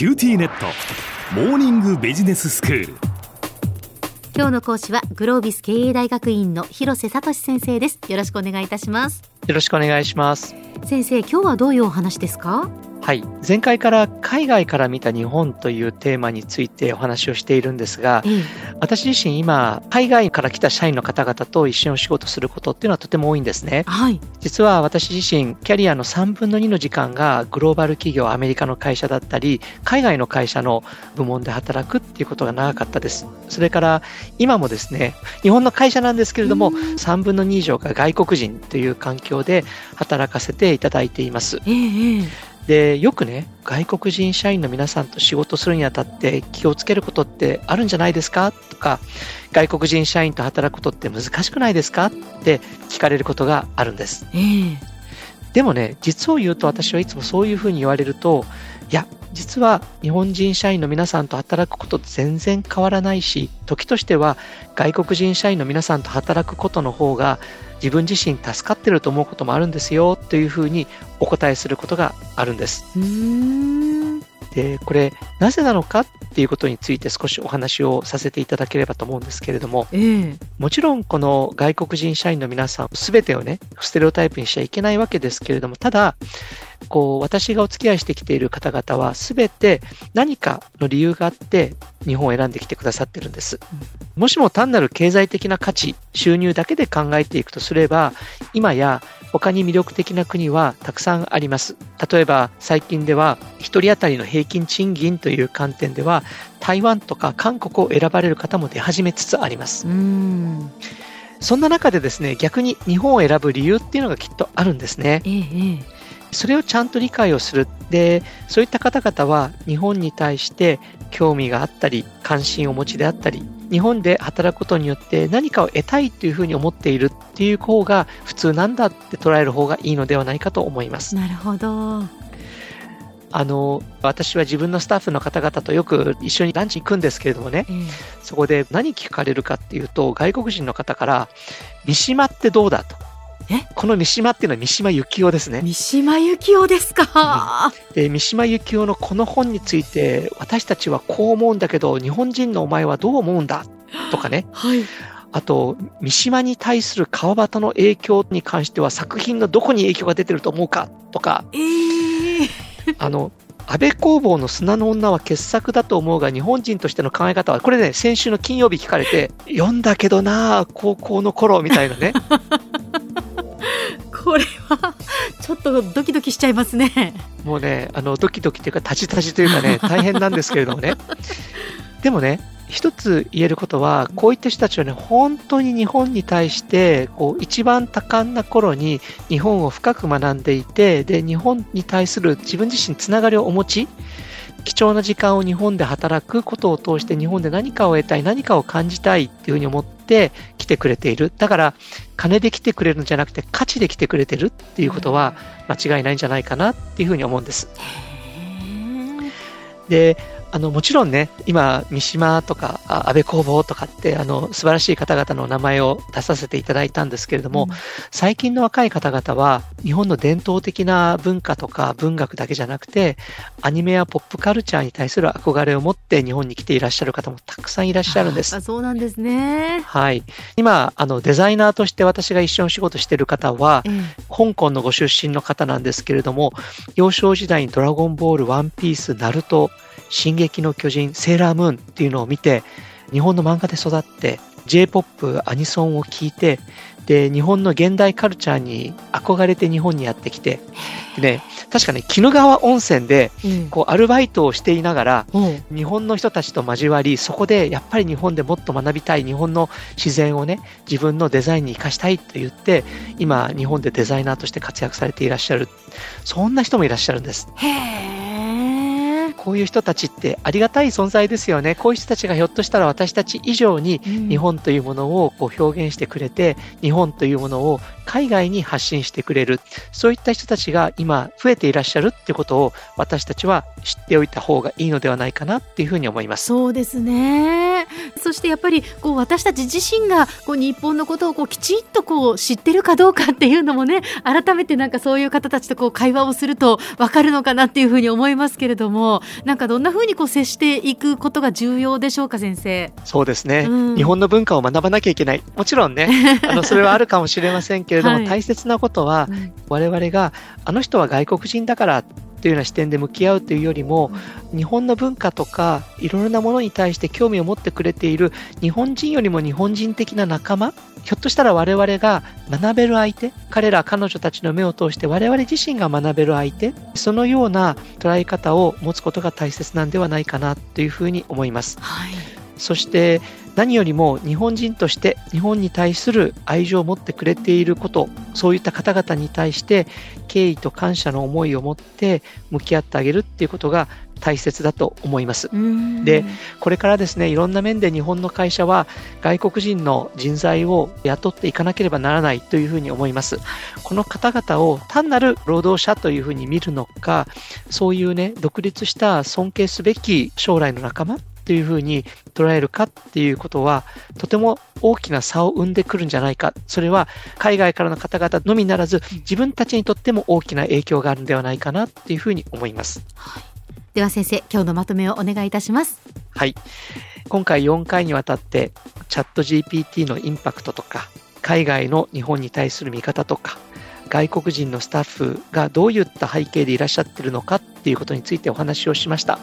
QTnet。モーニングビジネススクール。今日の講師はグロービス経営大学院の広瀬聡先生です。よろしくお願いいたします。よろしくお願いします。先生今日はどういうお話ですか？はい。前回から海外から見た日本というテーマについてお話をしているんですが、ええ、私自身今、海外から来た社員の方々と一緒にお仕事することっていうのはとても多いんですね。はい。実は私自身、キャリアの3分の2の時間がグローバル企業、アメリカの会社だったり、海外の会社の部門で働くっていうことが長かったです。それから今もですね、日本の会社なんですけれども、3分の2以上が外国人という環境で働かせていただいています。ええで、よくね、外国人社員の皆さんと仕事するにあたって気をつけることってあるんじゃないですか？とか、外国人社員と働くことって難しくないですか？って聞かれることがあるんです。えー、でもね、実を言うと私はいつもそういうふうに言われると、いや、実は日本人社員の皆さんと働くこと全然変わらないし、時としては外国人社員の皆さんと働くことの方が自分自身助かってると思うこともあるんですよというふうにお答えすることがあるんです。で、これなぜなのかっていうことについて少しお話をさせていただければと思うんですけれども、えー、もちろんこの外国人社員の皆さん全てをね、ステレオタイプにしちゃいけないわけですけれども、ただ、こう、私がお付き合いしてきている方々は全て何かの理由があって日本を選んできてくださってるんです。もしも単なる経済的な価値、収入だけで考えていくとすれば、今や他に魅力的な国はたくさんあります。例えば最近では1人当たりの平均賃金という観点では台湾とか韓国を選ばれる方も出始めつつあります。そんな中でですね、逆に日本を選ぶ理由っていうのがきっとあるんですね。ええそれをちゃんと理解をする。で、そういった方々は日本に対して興味があったり、関心をお持ちであったり、日本で働くことによって何かを得たいというふうに思っているっていう方が普通なんだって捉える方がいいのではないかと思います。なるほど。あの、私は自分のスタッフの方々とよく一緒にランチ行くんですけれどもね、そこで何聞かれるかっていうと、外国人の方から、三島ってどうだと。え？この三島っていうのは三島由紀夫ですね。三島由紀夫ですか、うん、で、三島由紀夫のこの本について、私たちはこう思うんだけど、日本人のお前はどう思うんだ？とかね。はい。あと、三島に対する川端の影響に関しては作品のどこに影響が出てると思うか？とか。えー、あの、安倍工房の砂の女は傑作だと思うが、日本人としての考え方は、これね、先週の金曜日聞かれて、読んだけどな高校の頃みたいなね。これはちょっとドキドキしちゃいますね。もうね、あのドキドキというか、たちたちというかね、大変なんですけれどもね。でもね、一つ言えることは、こういった人たちはね、本当に日本に対して、こう、一番多感な頃に日本を深く学んでいて、で、日本に対する自分自身つながりをお持ち、貴重な時間を日本で働くことを通して日本で何かを得たい、何かを感じたいっていうふうに思って来てくれている。だから、金で来てくれるんじゃなくて価値で来てくれてるっていうことは間違いないんじゃないかなっていうふうに思うんです。で、あの、もちろんね、今、三島とか、安倍工房とかって、あの、素晴らしい方々の名前を出させていただいたんですけれども、うん、最近の若い方々は、日本の伝統的な文化とか文学だけじゃなくて、アニメやポップカルチャーに対する憧れを持って日本に来ていらっしゃる方もたくさんいらっしゃるんです。あそうなんですね。はい。今、あの、デザイナーとして私が一緒に仕事している方は、うん、香港のご出身の方なんですけれども、幼少時代にドラゴンボール、ワンピース、ナルト、進撃の巨人、セーラームーンっていうのを見て、日本の漫画で育って、J-POP、アニソンを聴いて、で、日本の現代カルチャーに憧れて日本にやってきて、でね、確かね、鬼怒川温泉で、こう、アルバイトをしていながら、うん、日本の人たちと交わり、そこで、やっぱり日本でもっと学びたい、日本の自然をね、自分のデザインに生かしたいって言って、今、日本でデザイナーとして活躍されていらっしゃる、そんな人もいらっしゃるんです。へー。こういう人たちってありがたい存在ですよね。こういう人たちがひょっとしたら私たち以上に日本というものをこう表現してくれて、日本というものを海外に発信してくれる。そういった人たちが今増えていらっしゃるってことを私たちは知っておいた方がいいのではないかなっていうふうに思います。そうですね。ねそしてやっぱりこう私たち自身がこう日本のことをこうきちんとこう知ってるかどうかっていうのもね改めてなんかそういう方たちとこう会話をすると分かるのかなっていうふうに思いますけれどもなんかどんなふうにこう接していくことが重要でしょうか先生。そうですね、うん、日本の文化を学ばなきゃいけない。もちろんね。あのそれはあるかもしれませんけれども、はい、大切なことは、うん、我々があの人は外国人だからというような視点で向き合うというよりも、日本の文化とかいろいろなものに対して興味を持ってくれている日本人よりも日本人的な仲間ひょっとしたら我々が学べる相手彼ら彼女たちの目を通して我々自身が学べる相手そのような捉え方を持つことが大切なんではないかなというふうに思います。はいそして何よりも日本人として日本に対する愛情を持ってくれていることそういった方々に対して敬意と感謝の思いを持って向き合ってあげるっていうことが大切だと思います。で、これからですね、いろんな面で日本の会社は外国人の人材を雇っていかなければならないというふうに思います。この方々を単なる労働者というふうに見るのか、そういうね、独立した尊敬すべき将来の仲間というふうに捉えるかっていうことは、とても大きな差を生んでくるんじゃないか。それは海外からの方々のみならず、自分たちにとっても大きな影響があるんではないかなっていうふうに思います。はい、では先生、今日のまとめをお願いいたします。はい。今回4回にわたって、チャット GPT のインパクトとか、海外の日本に対する見方とか、外国人のスタッフがどういった背景でいらっしゃってるのかっていうことについてお話をしました。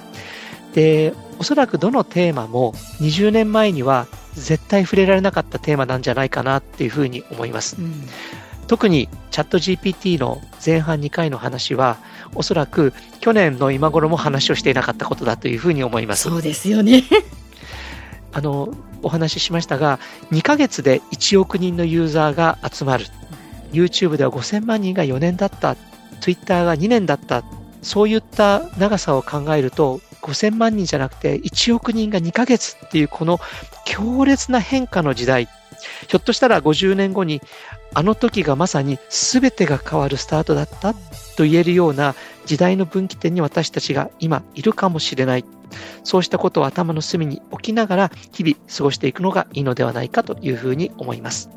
で、おそらくどのテーマも20年前には絶対触れられなかったテーマなんじゃないかなっていうふうに思います。うん、特にチャット GPT の前半2回の話は、おそらく去年の今頃も話をしていなかったことだというふうに思います。そうですよね。あの、お話ししましたが、2ヶ月で1億人のユーザーが集まる。YouTube では5000万人が4年だった。Twitter が2年だった。そういった長さを考えると、5000万人じゃなくて1億人が2ヶ月っていうこの強烈な変化の時代、ひょっとしたら50年後にあの時がまさに全てが変わるスタートだったと言えるような時代の分岐点に私たちが今いるかもしれない。そうしたことを頭の隅に置きながら日々過ごしていくのがいいのではないかというふうに思います。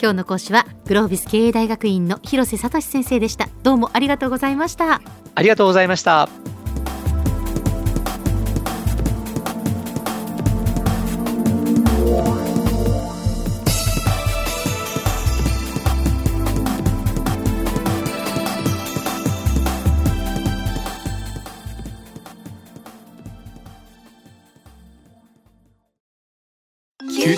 今日の講師はグロービス経営大学院の広瀬聡先生でした。どうもありがとうございました。ありがとうございました。